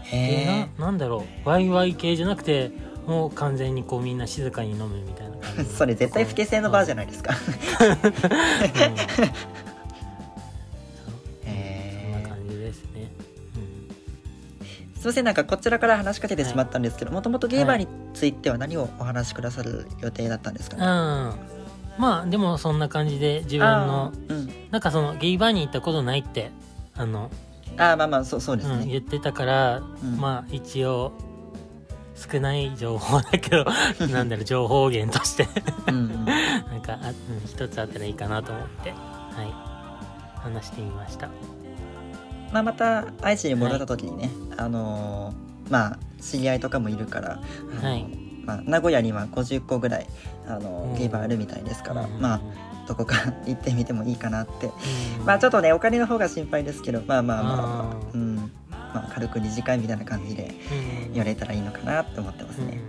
でへななんだろう。ワイワイ系じゃなくてもう完全にこうみんな静かに飲むみたいな感えじ。それ絶対不形成のバーじゃないですか。うん すいませんなんかこちらから話しかけてしまったんですけどもともとゲーバーについては何をお話しくださる予定だったんですか？うん、まあでもそんな感じで自分のうん。なんかそのゲイバーに行ったことないってあの、あーまあまあそうそうですうん、ね、言ってたから、うん。まあ一応少ない情報だけど なんだろう情報源として。うんうん。なんかあ、うん、一つあったらいいかなと思ってはい。話してみましたまあ、また愛知に戻った時にね、あのーまあ知り合いとかもいるから、あのはい。まあ、名古屋には50個ぐらい、あのうん。ゲーバーあるみたいですから、うんまあどこか 行ってみてもいいかなって。うん。まあちょっとねお金の方が心配ですけどまあまあまあ、あー。うん。まあ、軽く二次会みたいな感じでうんやれたらいいのかなって思ってますうんね、はい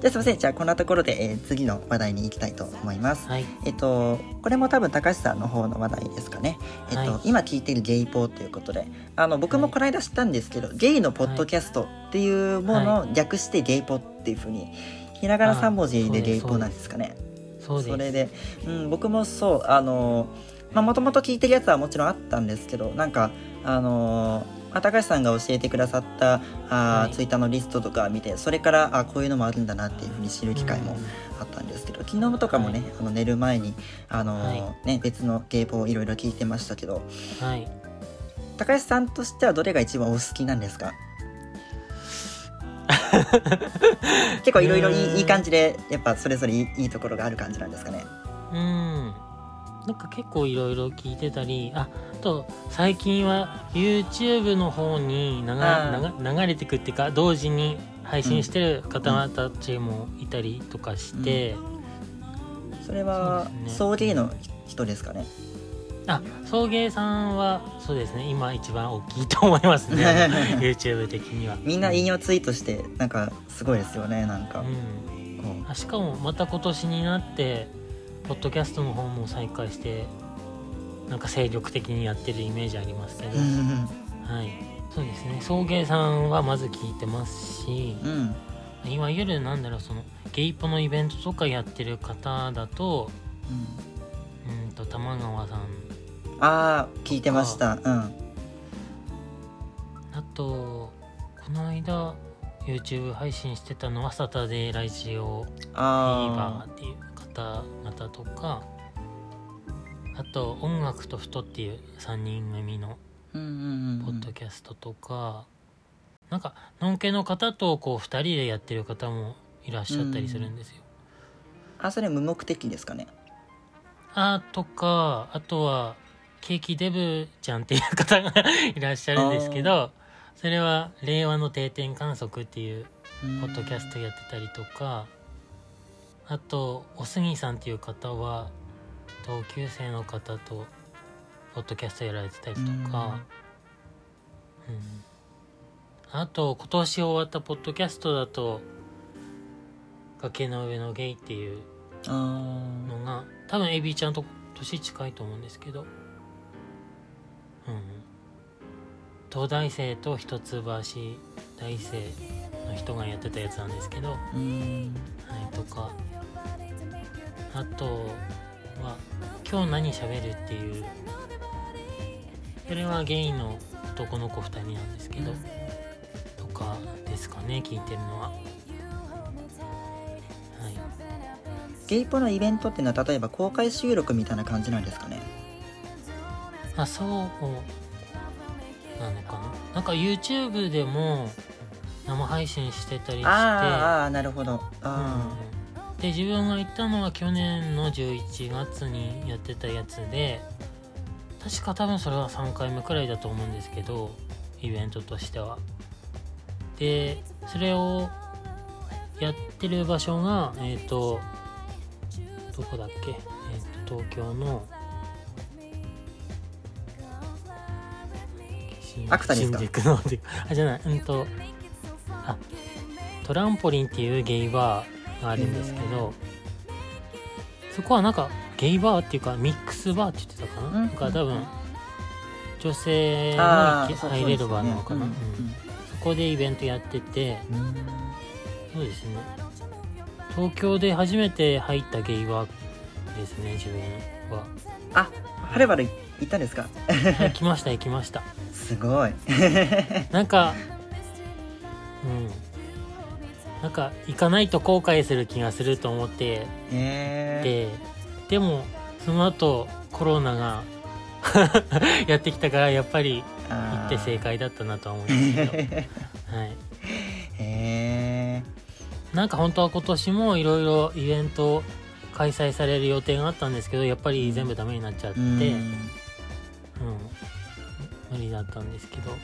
じゃあすいません。じゃあこんなところで、えー次の話題に行きたいと思います。はい。えっと、これも多分高橋さんの方の話題ですかね。えっと、はい。今聞いているゲイポーということで、あの、僕もこの間知ったんですけど、ゲイのポッドキャストっていうものを略してゲイポっていうふうに、ひらがな3文字でゲイポなんですかね。それで、うん、僕もそう、あの、まあ、もともと聞いてるやつはもちろんあったんですけど、なんか、あのまあ高橋さんが教えてくださったあー、はい。ツイッターのリストとか見てそれからあこういうのもあるんだなっていうふうに知る機会もあったんですけど昨日とかもね、はい。あの寝る前にあのーはね別のゲーポをいろいろ聞いてましたけどはい。高橋さんとしてはどれが一番お好きなんですか？結構いろいろいい感じでやっぱそれぞれいいいいところがある感じなんですかね？うんなんか結構いろいろ聞いてたりああと最近は YouTube の方に流あ流流れてくっていうか同時に配信してる方たちもいたりとかして、それはそうですね。送迎の人ですかね？あ送迎さんはそうですね。今一番大きいと思いますね。YouTube 的には。みんな引用ツイートしてなんかすごいですよねなんか、うん。しかもまた今年になってポッドキャストの方も再開してなんか精力的にやってるイメージありますけど、うんはい。そうですね。送迎さんはまず聞いてますしうん。うんいわゆるなんだろうそのゲイポのイベントとかやってる方だとうん。うんと玉川さん。ああ聞いてました。うん。あとこの間 YouTube 配信してたのはサタデーラジオフィーバあーっていう方々とかあと音楽とふとっていう3人組のポッドキャストとか、なんかのんけの方とこう2人でやってる方もいらっしゃったりするんですよ。あそれ無目的ですかね？あとかあとはケーキデブちゃんっていう方がいらっしゃるんですけどそれは「令和の定点観測」っていうポッドキャストやってたりとかあとおすぎさんっていう方は同級生の方とポッドキャストやられてたりとか、うん。あと今年終わったポッドキャストだと「崖の上のゲイ」っていうのが多分エビちゃんと年近いと思うんですけど、うん、東大生と一橋大生の人がやってたやつなんですけど、はうん。い、とかあとは今日何喋るっていうそれはゲイの男の子2人なんですけど、とかですかね聞いてるのは。はい。ゲイポのイベントっていうのは例えば公開収録みたいな感じなんですかね？あそうなのかな？なんか YouTube でも生配信してたりしてあーあーなるほど。あうんで自分が行ったのは去年の11月にやってたやつで確か多分それは3回目くらいだと思うんですけどイベントとしては。でそれをやってる場所がえっ、とどこだっけ、えー、と東京の新宿。のあじゃない。うんとあトランポリンっていうゲイバー。があるんですけどそこはなんかゲイバーっていうかミックスバーって言ってたかな、うん。なんか多分女性も入れる場なのかな、そこでイベントやっててそうですね。東京で初めて入ったゲイバーですね自分は。あはるばる行ったんですか？行きました行きました。すごい。なんかうんなんか行かないと後悔する気がすると思って。へえででもその後コロナが やってきたからやっぱり行って正解だったなとは思うんですけど、はい、へえなんか本当は今年もいろいろイベント開催される予定があったんですけどやっぱり全部ダメになっちゃって、ううんん。無理だったんですけど。はい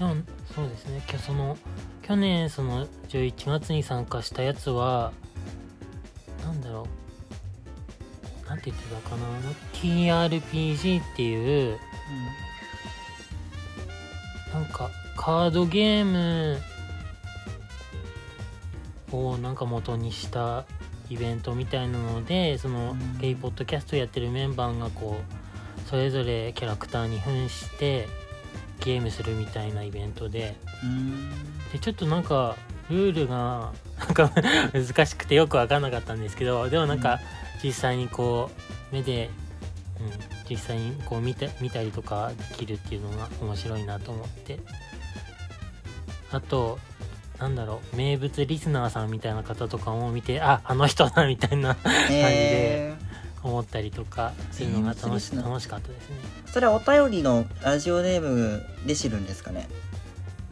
ねでもそうですね。その去年その11月に参加したやつはなんだろう。なんて言ってたかな。TRPG っていうなんかカードゲームをなんか元にしたイベントみたいなのでそのうん。ゲイポッドキャストやってるメンバーがこうそれぞれキャラクターに扮してゲームするみたいなイベントで。うん。でちょっとなんかルールがなんか 難しくてよく分かんなかったんですけどでもなんか実際にこう目で、うん、実際にこう見て見たりとかできるっていうのが面白いなと思って。あとなんだろう名物リスナーさんみたいな方とかも見てああの人だみたいな へえ思ったりとかするのが楽し楽しかったですね。それはお便りのラジオネームで知るんですかね？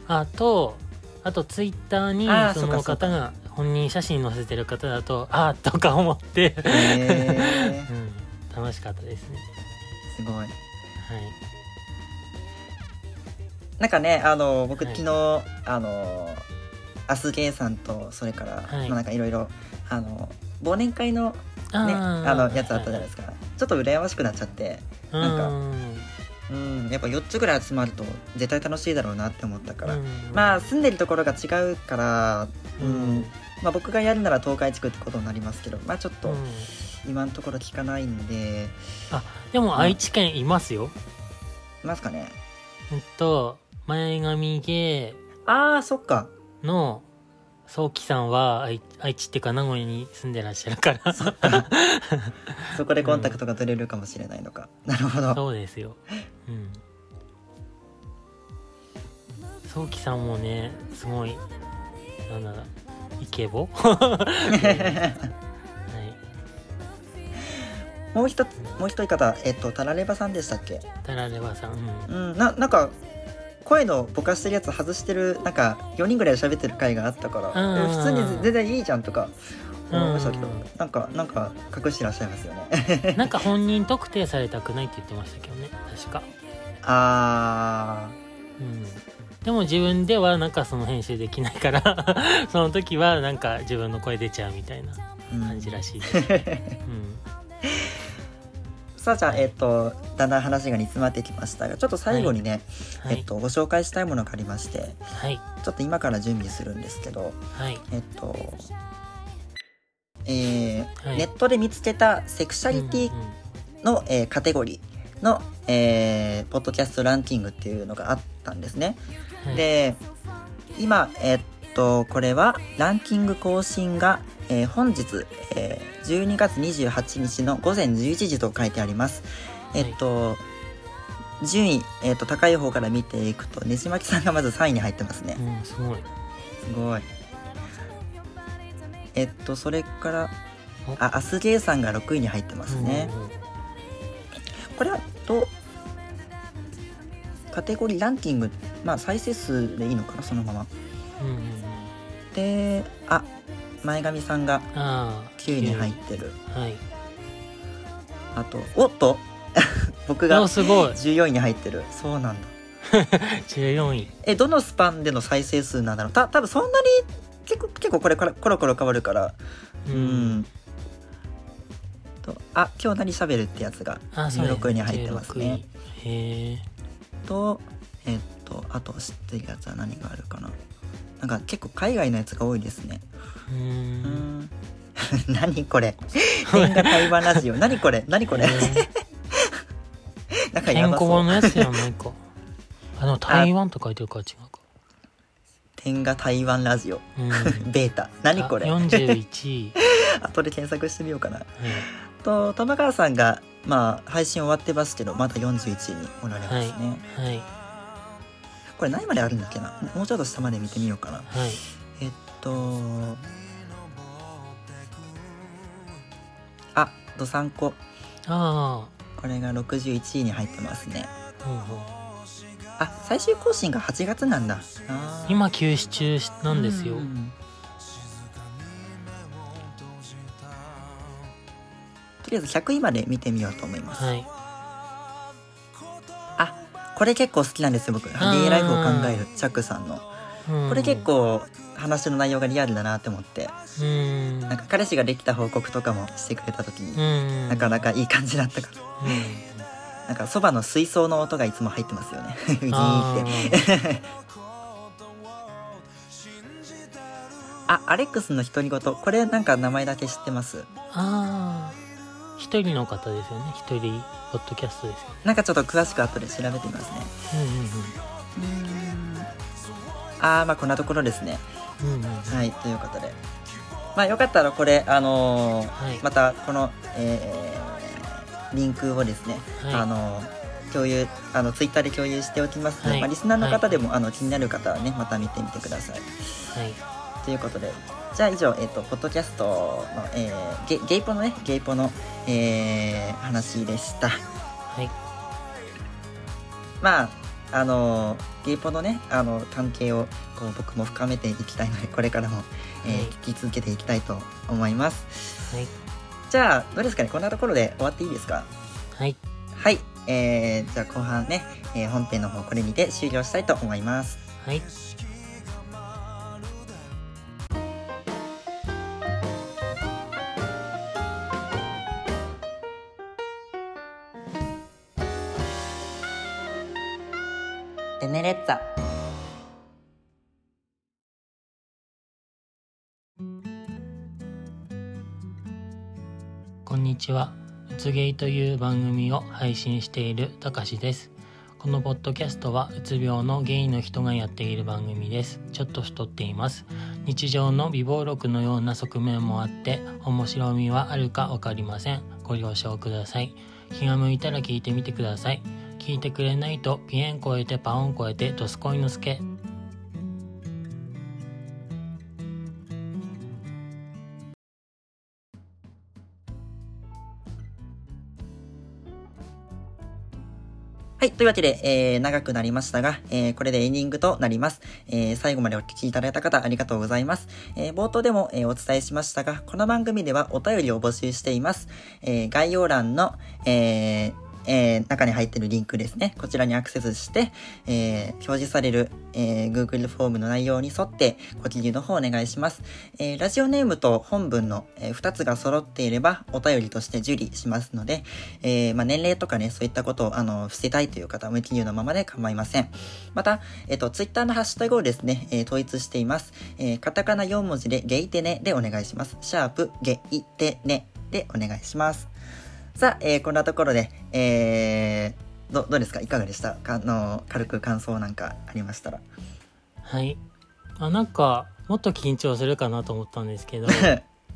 あとあとツイッターにあーその方が本人写真載せてる方だとあーとか思って、へえ うん、楽しかったですね。すごい。はい。なんかねあの僕はい。昨日、あのアスゲーさんとそれから、はい。まあなんかいろいろあの忘年会のねあのやつあったじゃないですか、ちょっと羨ましくなっちゃって。なんかうん。うんやっぱ4つぐらい集まると絶対楽しいだろうなって思ったから、うん。まあ住んでるところが違うから、ううん。んまあ、僕がやるなら東海地区ってことになりますけどまあちょっとうん。今のところ聞かないんで、でも愛知県いますよ、いますかね。えっと前髪芸ああそっか。の早期さんは愛愛知っていうか名古屋に住んでらっしゃるから そこでコンタクトが取れるかもしれないのか、なるほどそうですよ。うん。早期さんもね、すごい、なんだろう、イケボ？はい。もう一つもう一人方えっとタラレバさんでしたっけ？タラレバさん、うん。うんななんか声のぼかしてるやつ外してるなんか4人ぐらいで喋ってる回があったから、普通に全然いいじゃんとか思いましたけど、うんなんかなんか隠してらっしゃいますよね なんか本人特定されたくないって言ってましたけどね、確か。あうん。でも自分ではなんかその編集できないから、その時はなんか自分の声出ちゃうみたいなー、うん感じらしいです。うん。さあじゃあえっとだんだん話が煮詰まってきましたがちょっと最後にね、はい。えっとご紹介したいものがありましてはい。ちょっと今から準備するんですけどはい。えっとえーはいネットで見つけたセクシャリティうんうんの、えーカテゴリーの、えーポッドキャストランキングっていうのがあったんですね。はい、で今、えーっと、これはランキング更新が、えー本日、えー12月28日の午前11時と書いてあります。えっと、順位、えっと、高い方から見ていくと、ねじまきさんがまず3位に入ってますね。うんすごいすごい。えっと、それからお、あ、アスゲーさんが6位に入ってますね。これは、と、カテゴリーランキング、まあ、再生数でいいのかな、そのまま。うんうんうんで、あ、前髪さんがああ9位に入ってる。はいあと、おっと？僕がおすごい14位に入ってる。そうなんだ。14位え、どのスパンでの再生数なんだろう？た、多分そんなに、結構、結構これからコロコロ変わるから、ううん。と、あ、今日何喋るってやつがあそうね16位に入ってますね。16位へえと、えっと、あと知ってるやつは何があるかな？なんか結構海外のやつが多いですね。うん ん。何これ天が台湾ラジオ。何これ何これなんかやばそう。のやつやないか あの台湾と書いてるから違うか天が台湾ラジオ。うんベータ。何これあ41位後で検索してみようかな。はいと、玉川さんが、まあ、配信終わってますけど、まだ41位におられますね。はいこれ何まであるんだっけなもうちょっと下まで見てみようかな。はいえっと、あ、どさんこ。あこれが61位に入ってますね。あほうほうあ、最終更新が8月なんだ。今休止中なんですようんとりあえず100位まで見てみようと思います。はいあ、これ結構好きなんですよ、僕。ゲイーライフを考えるチャックさんの。これ結構話の内容がリアルだなって思って、うんなんか彼氏ができた報告とかもしてくれた時に、うんなかなかいい感じだったから。なんかそばの水槽の音がいつも入ってますよね。ギーって。あ、アレックスの独り言。これなんか名前だけ知ってます？ああ一人の方ですよね一人ポッドキャストですよねなんかちょっと詳しく後で調べてみますね。あー、まあこんなところですね。うんうんはい、ということで。まあよかったらこれ、あのーはいまたこの、えーリンクをですね、はいあのー共有、あの、ツイッターで共有しておきますので、はいまあリスナーの方でも、あの、気になる方はね、また見てみてください。はいということで、じゃあ以上、えっ、と、ポッドキャストの、えーゲゲイポのね、ゲイポの、えー話でした。はいまあ、あのゲイポのね、あの、関係を、こう、僕も深めていきたいので、これからも、えーはい聞き続けていきたいと思います。はいじゃあ、どうですかね、こんなところで終わっていいですか？はいはい。えー、じゃあ後半ね、えー本編の方これにて終了したいと思います。はいちは。うつゲイという番組を配信しているたかしです。このポッドキャストはうつ病のゲイの人がやっている番組です。ちょっと太っています。日常の微暴録のような側面もあって面白みはあるかわかりません。ご了承ください。気が向いたら聞いてみてください。聞いてくれないとピエン超えてパオン超えてドスコイのすけ。はい。というわけで、えー、長くなりましたが、えー、これでエンディングとなります。えー、最後までお聴きいただいた方、ありがとうございます。えー、冒頭でも、えー、お伝えしましたが、この番組ではお便りを募集しています。えー、概要欄の、えー、えー、中に入ってるリンクですね。こちらにアクセスして、えー、表示される、えー、Google フォームの内容に沿ってご記入の方お願いします。え、ラジオネームと本文の、え、2つが揃っていればお便りとして受理しますので、え、まあ、年齢とかね、そういったことを、あの、伏せたいという方は無記入のままで構いません。また、えっ、と、Twitter のハッシュタグをですね、え統一しています。えカタカナ4文字でゲイテネでお願いします。シャープゲイテネでお願いします。さあ、えーこんなところで、えーどどうですか？いかがでした？か？あの軽く感想なんかありましたら。はい。あなんかもっと緊張するかなと思ったんですけど、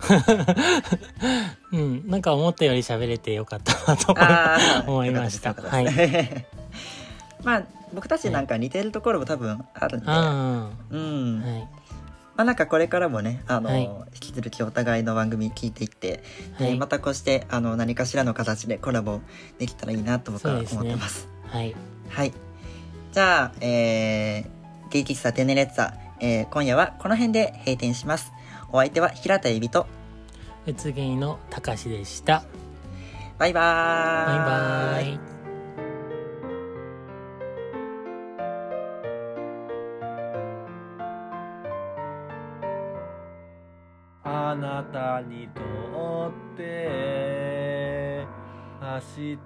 うん、なんか思ったより喋れてよかったなと思い ました。よかったですよかったです。まあ僕たちなんか似てるところも多分あるんで、あうん。あ、はい。まあなんかこれからもねあの、はい引き続きお互いの番組聞いていって、ではいまたこうしてあの何かしらの形でコラボできたらいいなと僕は思ってます。はい。はい。じゃあ、えー、ゲイ喫茶テネレッツァ、えー、今夜はこの辺で閉店します。お相手は平田恵美と、うつげいのたかしでした。バイバーイ。バイバイ。たにとって明日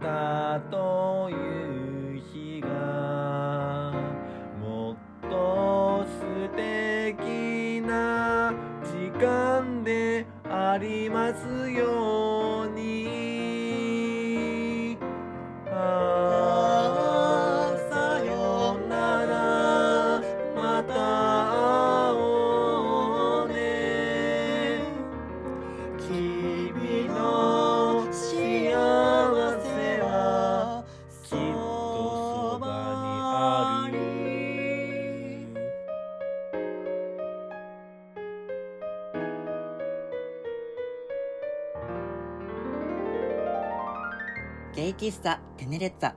という日がもっと素敵な時間でありますよ喫茶テネレッツァ